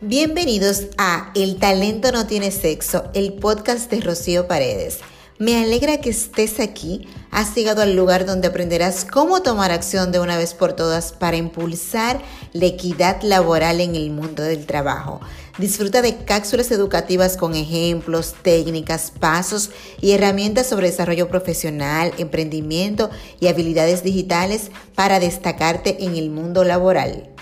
Bienvenidos a El talento no tiene sexo, el podcast de Rocío Paredes. Me alegra que estés aquí. Has llegado al lugar donde aprenderás cómo tomar acción de una vez por todas para impulsar la equidad laboral en el mundo del trabajo. Disfruta de cápsulas educativas con ejemplos, técnicas, pasos y herramientas sobre desarrollo profesional, emprendimiento y habilidades digitales para destacarte en el mundo laboral.